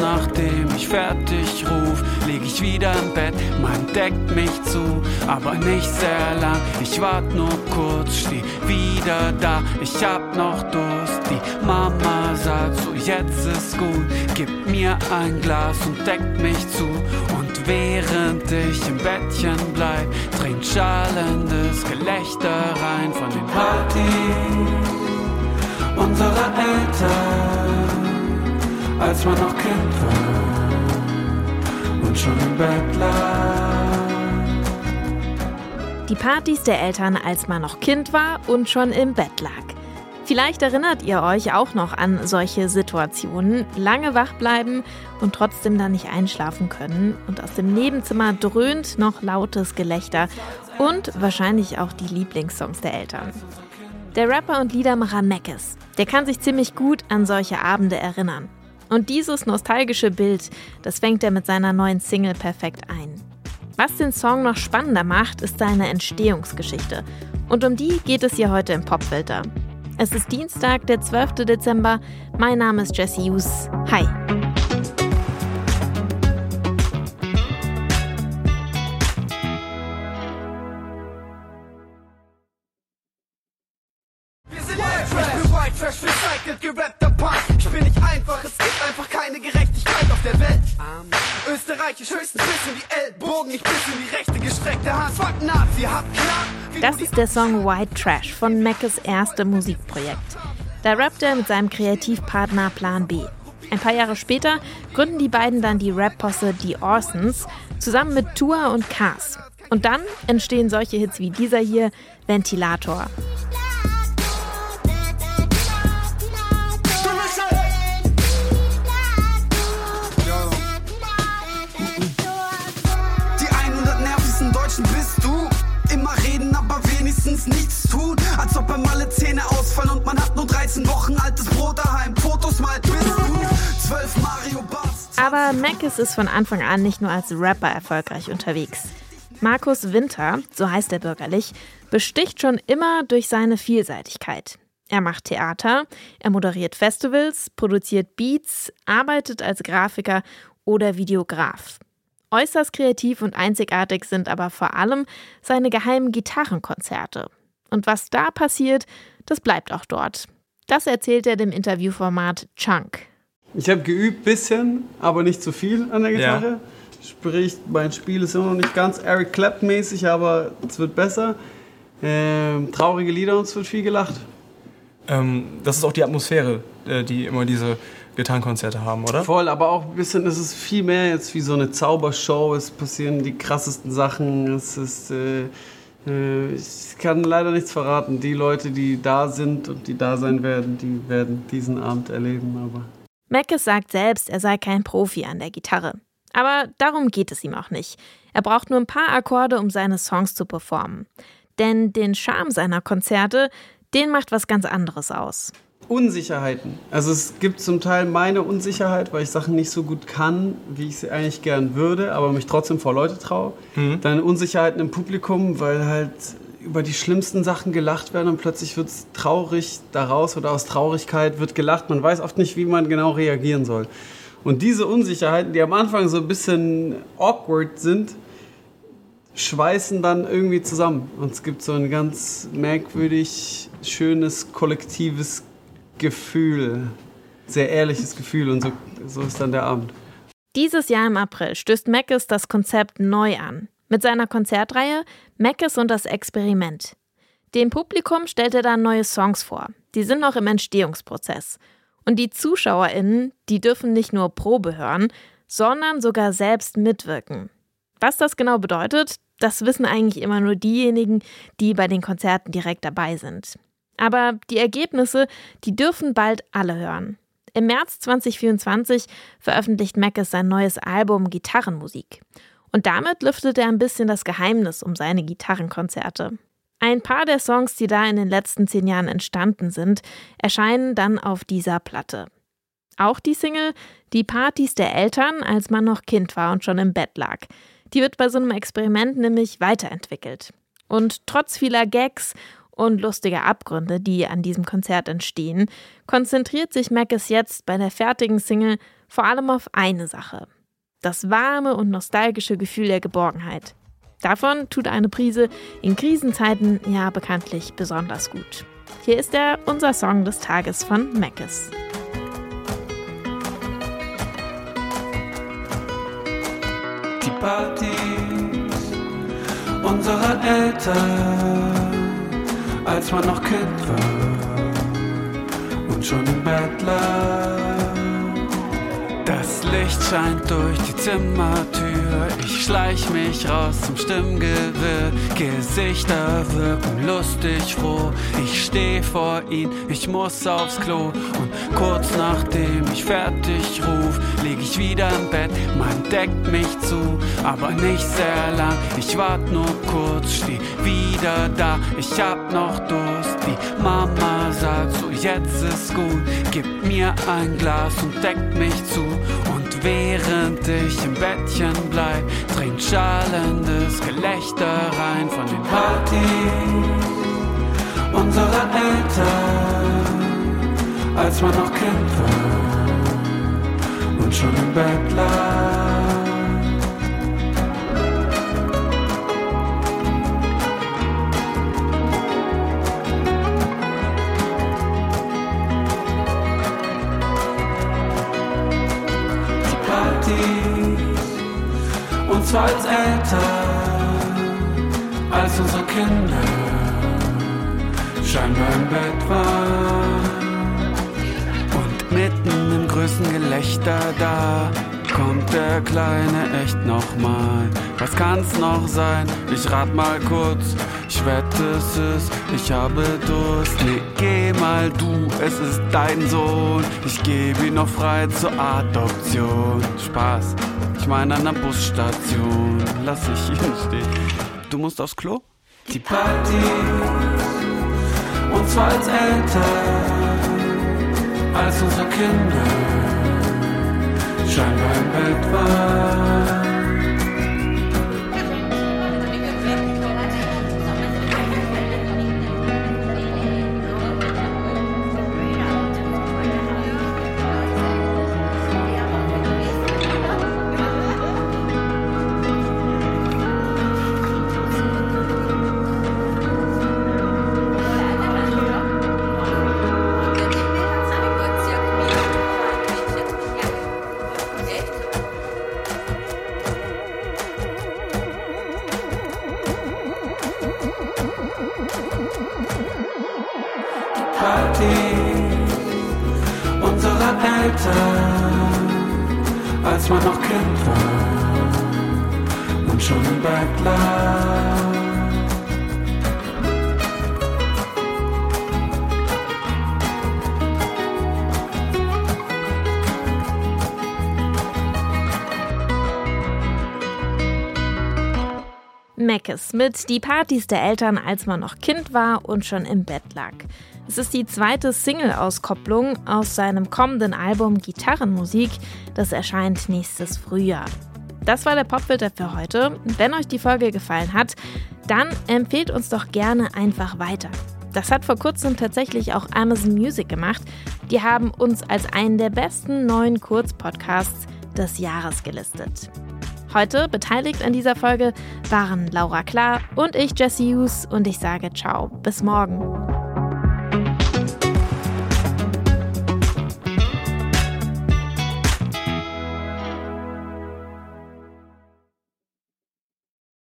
nachdem ich fertig ruf, lieg ich wieder im Bett, man deckt mich zu, aber nicht sehr lang. Ich wart nur kurz, steh wieder da, ich hab noch Durst. Die Mama sagt so, jetzt ist gut, gib mir ein Glas und deckt mich zu. Und während ich im Bettchen bleib, dringt schallendes Gelächter rein von den Partys unserer Eltern, als man noch Kind war und schon im Bett lag. Die Partys der Eltern, als man noch Kind war und schon im Bett lag. Vielleicht erinnert ihr euch auch noch an solche Situationen. Lange wach bleiben und trotzdem dann nicht einschlafen können. Und aus dem Nebenzimmer dröhnt noch lautes Gelächter und wahrscheinlich auch die Lieblingssongs der Eltern. Der Rapper und Liedermacher Meckes, der kann sich ziemlich gut an solche Abende erinnern. Und dieses nostalgische Bild, das fängt er mit seiner neuen Single perfekt ein. Was den Song noch spannender macht, ist seine Entstehungsgeschichte. Und um die geht es hier heute im Popfilter. Es ist Dienstag, der 12. Dezember. Mein Name ist Jesse Hughes. Hi. Trash recycelt, gerappter Punk. Ich bin nicht einfach, es einfach keine Gerechtigkeit auf der Welt. Österreichisch höchstens bis in die Ellbogen, ich bis in die rechte gestreckte Hand. Fuck Nazi, hab klar. Das ist der Song White Trash von Mackes erste Musikprojekt. Da rappt er mit seinem Kreativpartner Plan B. Ein paar Jahre später gründen die beiden dann die Rap-Posse Die Orsons zusammen mit Tour und Cars. Und dann entstehen solche Hits wie dieser hier, Ventilator. Aber Mackes ist von Anfang an nicht nur als Rapper erfolgreich unterwegs. Markus Winter, so heißt er bürgerlich, besticht schon immer durch seine Vielseitigkeit. Er macht Theater, er moderiert Festivals, produziert Beats, arbeitet als Grafiker oder Videograf. Äußerst kreativ und einzigartig sind aber vor allem seine geheimen Gitarrenkonzerte. Und was da passiert, das bleibt auch dort. Das erzählt er dem Interviewformat Chunk. Ich habe geübt bisschen, aber nicht zu viel an der Gitarre. Ja. Sprich, mein Spiel ist immer noch nicht ganz Eric Clapton mäßig, aber es wird besser. Ähm, traurige Lieder und es wird viel gelacht. Ähm, das ist auch die Atmosphäre, äh, die immer diese Gitarrenkonzerte haben, oder? Voll, aber auch ein bisschen, es ist viel mehr jetzt wie so eine Zaubershow. Es passieren die krassesten Sachen. Es ist, äh, äh, ich kann leider nichts verraten. Die Leute, die da sind und die da sein werden, die werden diesen Abend erleben. Aber Meckes sagt selbst, er sei kein Profi an der Gitarre. Aber darum geht es ihm auch nicht. Er braucht nur ein paar Akkorde, um seine Songs zu performen. Denn den Charme seiner Konzerte, den macht was ganz anderes aus. Unsicherheiten. Also es gibt zum Teil meine Unsicherheit, weil ich Sachen nicht so gut kann, wie ich sie eigentlich gern würde, aber mich trotzdem vor Leute traue. Mhm. Dann Unsicherheiten im Publikum, weil halt über die schlimmsten Sachen gelacht werden und plötzlich wird es traurig daraus oder aus Traurigkeit wird gelacht. Man weiß oft nicht, wie man genau reagieren soll. Und diese Unsicherheiten, die am Anfang so ein bisschen awkward sind, schweißen dann irgendwie zusammen. Und es gibt so ein ganz merkwürdig schönes kollektives Gefühl, sehr ehrliches Gefühl und so, so ist dann der Abend. Dieses Jahr im April stößt Meckes das Konzept neu an. Mit seiner Konzertreihe Meckes und das Experiment. Dem Publikum stellt er dann neue Songs vor. Die sind noch im Entstehungsprozess. Und die ZuschauerInnen, die dürfen nicht nur Probe hören, sondern sogar selbst mitwirken. Was das genau bedeutet, das wissen eigentlich immer nur diejenigen, die bei den Konzerten direkt dabei sind. Aber die Ergebnisse, die dürfen bald alle hören. Im März 2024 veröffentlicht Mackes sein neues Album Gitarrenmusik. Und damit lüftet er ein bisschen das Geheimnis um seine Gitarrenkonzerte. Ein paar der Songs, die da in den letzten zehn Jahren entstanden sind, erscheinen dann auf dieser Platte. Auch die Single Die Partys der Eltern, als man noch Kind war und schon im Bett lag. Die wird bei so einem Experiment nämlich weiterentwickelt. Und trotz vieler Gags und lustige Abgründe, die an diesem Konzert entstehen, konzentriert sich Mackes jetzt bei der fertigen Single Vor allem auf eine Sache. Das warme und nostalgische Gefühl der Geborgenheit. Davon tut eine Prise in Krisenzeiten ja bekanntlich besonders gut. Hier ist er, unser Song des Tages von Mackes. Die Partys unserer Eltern, als man noch Kind war und schon im Bett lag. Das Licht scheint durch die Zimmertür. Ich schleich mich raus zum Stimmgewirr. Gesichter wirken lustig froh. Ich steh vor ihn, ich muss aufs Klo. Und kurz nachdem ich fertig ruf, leg ich wieder im Bett. Man deckt mich zu, aber nicht sehr lang. Ich wart nur kurz, steh wieder da. Ich hab noch Durst. Die Mama sagt so, jetzt ist gut. Gib mir ein Glas und deckt mich zu. Und während ich im Bettchen bleib, dringt schallendes Gelächter rein von den Partys unserer Eltern, als man noch Kind war und schon im Bett lag. Und zwar als Eltern, als unsere Kinder scheinbar im Bett waren. Und mitten im größten Gelächter da kommt der Kleine echt nochmal. Was kann's noch sein? Ich rat mal kurz. Ich wette, es ist, ich habe Durst. Nee, geh mal du, es ist dein Sohn. Ich gebe ihn noch frei zur Adoption. Spaß, ich meine an der Busstation. Lass ich ihn stehen. Du musst aufs Klo? Die Party, und zwar als Eltern, als unsere Kinder scheinbar im Bett. Eltern, als man noch Kind war und schon im Bett lag. Meckes mit Die Partys der Eltern, als man noch Kind war und schon im Bett lag. Es ist die zweite Single-Auskopplung aus seinem kommenden Album Gitarrenmusik. Das erscheint nächstes Frühjahr. Das war der Popfilter für heute. Wenn euch die Folge gefallen hat, dann empfehlt uns doch gerne einfach weiter. Das hat vor kurzem tatsächlich auch Amazon Music gemacht. Die haben uns als einen der besten neuen Kurzpodcasts des Jahres gelistet. Heute beteiligt an dieser Folge waren Laura Klar und ich, Jesse Hughes, und ich sage ciao, bis morgen.